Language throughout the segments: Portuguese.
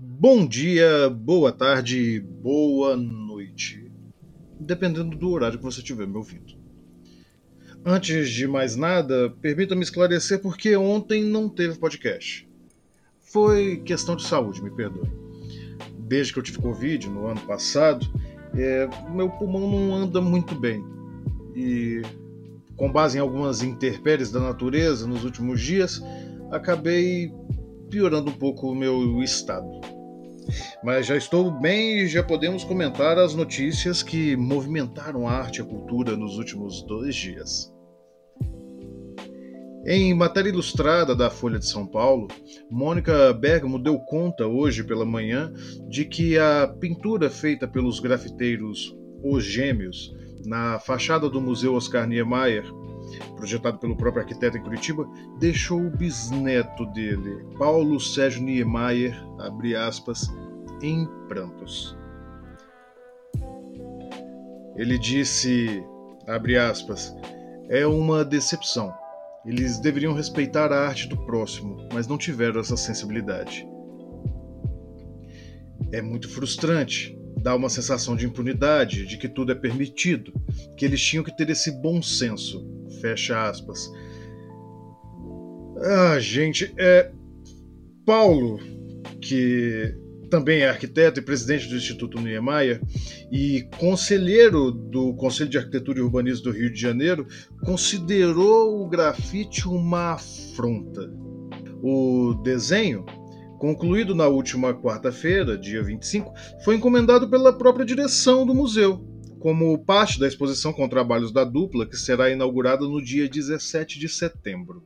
Bom dia, boa tarde, boa noite, dependendo do horário que você estiver me ouvindo. Antes de mais nada, permita-me esclarecer porque ontem não teve podcast. Foi questão de saúde, me perdoe. Desde que eu tive Covid no ano passado, é, meu pulmão não anda muito bem. E, com base em algumas intempéries da natureza nos últimos dias, acabei piorando um pouco o meu estado. Mas já estou bem e já podemos comentar as notícias que movimentaram a arte e a cultura nos últimos dois dias. Em matéria ilustrada da Folha de São Paulo, Mônica Bergamo deu conta hoje pela manhã de que a pintura feita pelos grafiteiros Os Gêmeos na fachada do Museu Oscar Niemeyer projetado pelo próprio arquiteto em Curitiba, deixou o bisneto dele, Paulo Sérgio Niemeyer, abre aspas, em prantos. Ele disse, abre aspas, é uma decepção. Eles deveriam respeitar a arte do próximo, mas não tiveram essa sensibilidade. É muito frustrante dá uma sensação de impunidade, de que tudo é permitido, que eles tinham que ter esse bom senso. Fecha aspas. Ah, gente, é. Paulo, que também é arquiteto e presidente do Instituto Niemeyer e conselheiro do Conselho de Arquitetura e Urbanismo do Rio de Janeiro, considerou o grafite uma afronta. O desenho concluído na última quarta-feira, dia 25, foi encomendado pela própria direção do museu, como parte da exposição com trabalhos da dupla, que será inaugurada no dia 17 de setembro.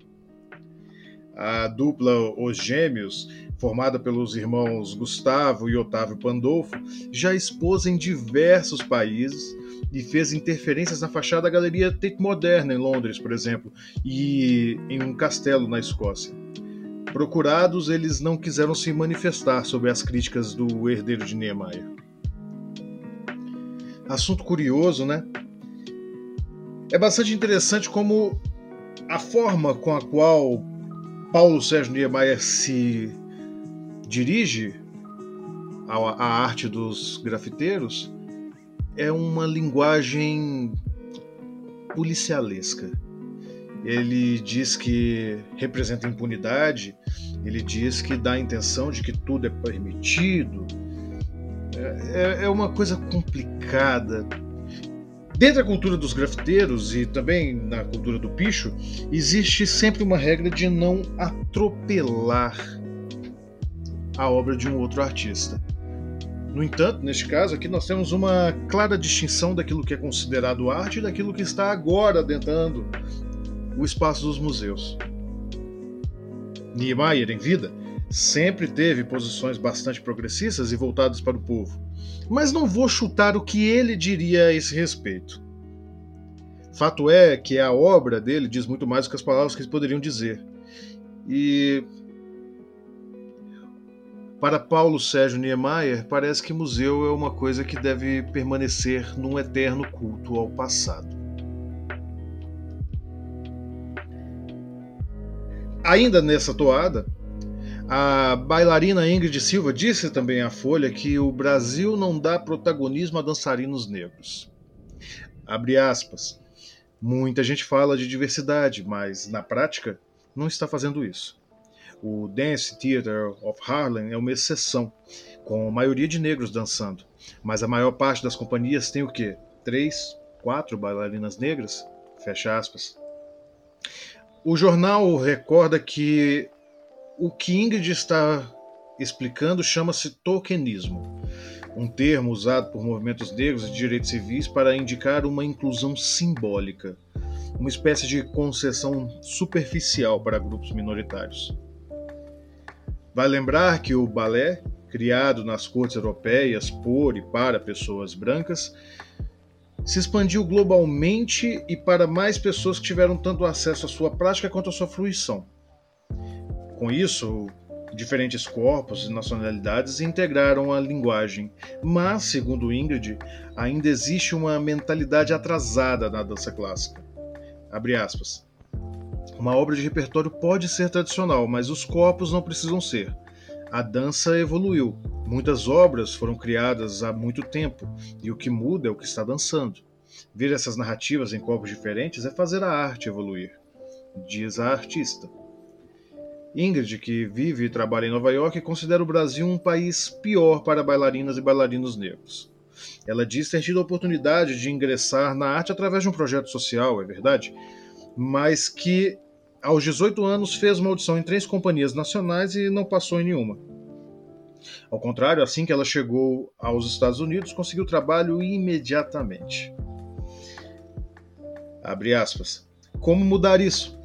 A dupla Os Gêmeos, formada pelos irmãos Gustavo e Otávio Pandolfo, já expôs em diversos países e fez interferências na fachada da Galeria Tate Modern em Londres, por exemplo, e em um castelo na Escócia. Procurados, eles não quiseram se manifestar sobre as críticas do herdeiro de Niemeyer. Assunto curioso, né? É bastante interessante como a forma com a qual Paulo Sérgio Niemeyer se dirige à arte dos grafiteiros é uma linguagem policialesca ele diz que representa impunidade, ele diz que dá a intenção de que tudo é permitido. É, é, é uma coisa complicada. Dentro da cultura dos grafiteiros e também na cultura do picho, existe sempre uma regra de não atropelar a obra de um outro artista. No entanto, neste caso aqui, nós temos uma clara distinção daquilo que é considerado arte e daquilo que está agora adentrando o espaço dos museus. Niemeyer, em vida, sempre teve posições bastante progressistas e voltadas para o povo, mas não vou chutar o que ele diria a esse respeito. Fato é que a obra dele diz muito mais do que as palavras que eles poderiam dizer. E para Paulo Sérgio Niemeyer, parece que museu é uma coisa que deve permanecer num eterno culto ao passado. Ainda nessa toada, a bailarina Ingrid Silva disse também à Folha que o Brasil não dá protagonismo a dançarinos negros. Abre aspas. Muita gente fala de diversidade, mas na prática não está fazendo isso. O Dance Theater of Harlem é uma exceção, com a maioria de negros dançando, mas a maior parte das companhias tem o quê? Três, quatro bailarinas negras? Fecha aspas. O jornal recorda que o que Ingrid está explicando chama-se tokenismo, um termo usado por movimentos negros e direitos civis para indicar uma inclusão simbólica, uma espécie de concessão superficial para grupos minoritários. Vai lembrar que o balé, criado nas cortes europeias por e para pessoas brancas, se expandiu globalmente e para mais pessoas que tiveram tanto acesso à sua prática quanto à sua fruição. Com isso, diferentes corpos e nacionalidades integraram a linguagem, mas, segundo Ingrid, ainda existe uma mentalidade atrasada na dança clássica. Uma obra de repertório pode ser tradicional, mas os corpos não precisam ser. A dança evoluiu. Muitas obras foram criadas há muito tempo e o que muda é o que está dançando. Ver essas narrativas em corpos diferentes é fazer a arte evoluir, diz a artista. Ingrid, que vive e trabalha em Nova York, considera o Brasil um país pior para bailarinas e bailarinos negros. Ela diz ter tido a oportunidade de ingressar na arte através de um projeto social, é verdade, mas que aos 18 anos fez uma audição em três companhias nacionais e não passou em nenhuma. Ao contrário, assim que ela chegou aos Estados Unidos, conseguiu trabalho imediatamente. Abre aspas. Como mudar isso?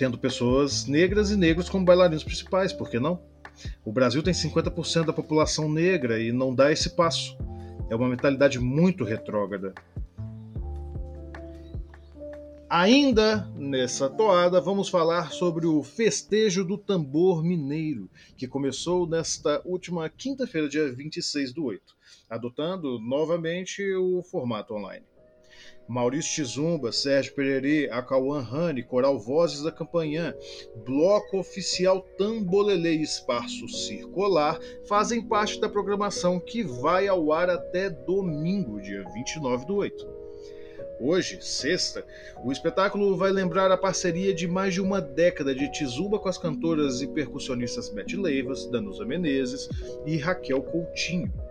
Tendo pessoas negras e negros como bailarinos principais, por que não? O Brasil tem 50% da população negra e não dá esse passo. É uma mentalidade muito retrógrada. Ainda nessa toada, vamos falar sobre o festejo do tambor mineiro, que começou nesta última quinta-feira, dia 26 do 8, adotando novamente o formato online. Maurício Tizumba, Sérgio Pererê, Acauan Rani, Coral Vozes da Campanhã, Bloco Oficial Tambolele e Espaço Circular fazem parte da programação que vai ao ar até domingo, dia 29 do 8. Hoje, sexta, o espetáculo vai lembrar a parceria de mais de uma década de Tizuba com as cantoras e percussionistas Beth Leivas, Danusa Menezes e Raquel Coutinho.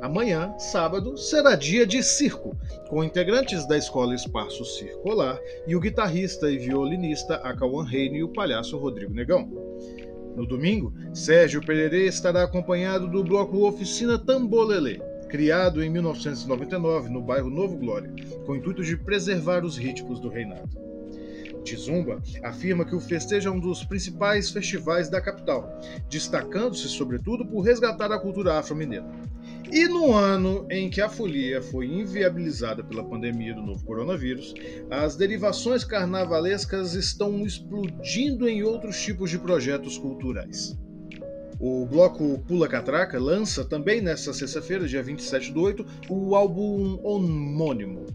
Amanhã, sábado, será dia de circo, com integrantes da Escola Espaço Circular e o guitarrista e violinista Acauan Reine e o palhaço Rodrigo Negão. No domingo, Sérgio Pererê estará acompanhado do bloco Oficina Tambolelê, criado em 1999 no bairro Novo Glória, com o intuito de preservar os ritmos do reinado. Tizumba afirma que o festejo é um dos principais festivais da capital, destacando-se sobretudo por resgatar a cultura afro-mineira. E no ano em que a folia foi inviabilizada pela pandemia do novo coronavírus, as derivações carnavalescas estão explodindo em outros tipos de projetos culturais. O bloco Pula Catraca lança também nesta sexta-feira, dia 27 do 8, o álbum homônimo,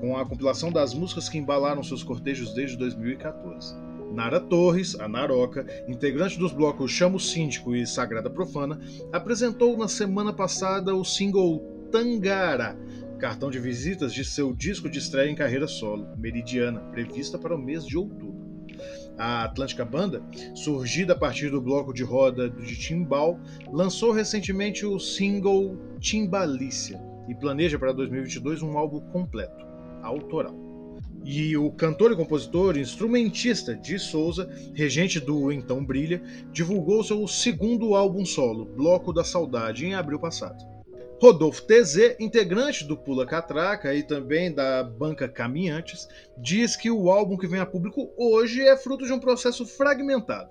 com a compilação das músicas que embalaram seus cortejos desde 2014. Nara Torres, a Naroca, integrante dos blocos Chamo Síndico e Sagrada Profana, apresentou na semana passada o single Tangara, cartão de visitas de seu disco de estreia em carreira solo, Meridiana, prevista para o mês de outubro. A Atlântica Banda, surgida a partir do bloco de roda de timbal, lançou recentemente o single Timbalícia e planeja para 2022 um álbum completo, autoral. E o cantor e compositor, instrumentista de Souza, regente do Então Brilha, divulgou seu segundo álbum solo, Bloco da Saudade, em abril passado. Rodolfo TZ, integrante do Pula Catraca e também da banca Caminhantes, diz que o álbum que vem a público hoje é fruto de um processo fragmentado.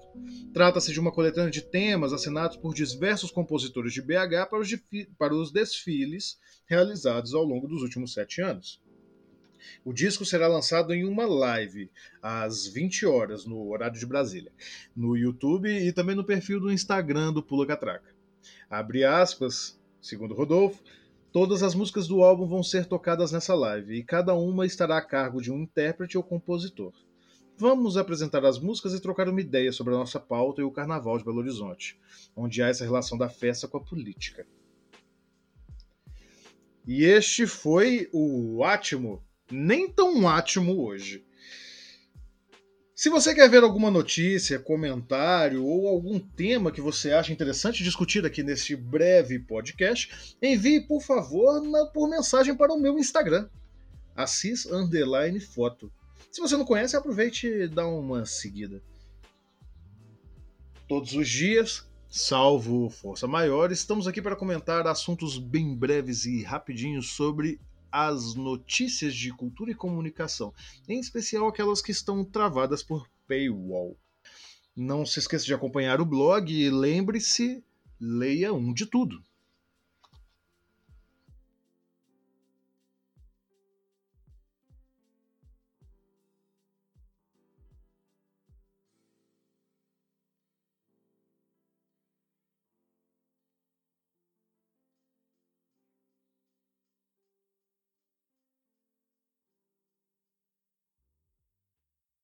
Trata-se de uma coletânea de temas assinados por diversos compositores de BH para os, para os desfiles realizados ao longo dos últimos sete anos. O disco será lançado em uma live às 20 horas no horário de Brasília, no YouTube e também no perfil do Instagram do Pula Catraca. Abre aspas, Segundo Rodolfo, todas as músicas do álbum vão ser tocadas nessa live e cada uma estará a cargo de um intérprete ou compositor. Vamos apresentar as músicas e trocar uma ideia sobre a nossa pauta e o Carnaval de Belo Horizonte, onde há essa relação da festa com a política. E este foi o Átimo, nem tão Átimo hoje. Se você quer ver alguma notícia, comentário ou algum tema que você acha interessante discutir aqui neste breve podcast, envie, por favor, na, por mensagem para o meu Instagram, Assis Underline Foto. Se você não conhece, aproveite e dá uma seguida. Todos os dias, salvo Força Maior, estamos aqui para comentar assuntos bem breves e rapidinhos sobre as notícias de cultura e comunicação, em especial aquelas que estão travadas por paywall. Não se esqueça de acompanhar o blog e lembre-se, leia um de tudo.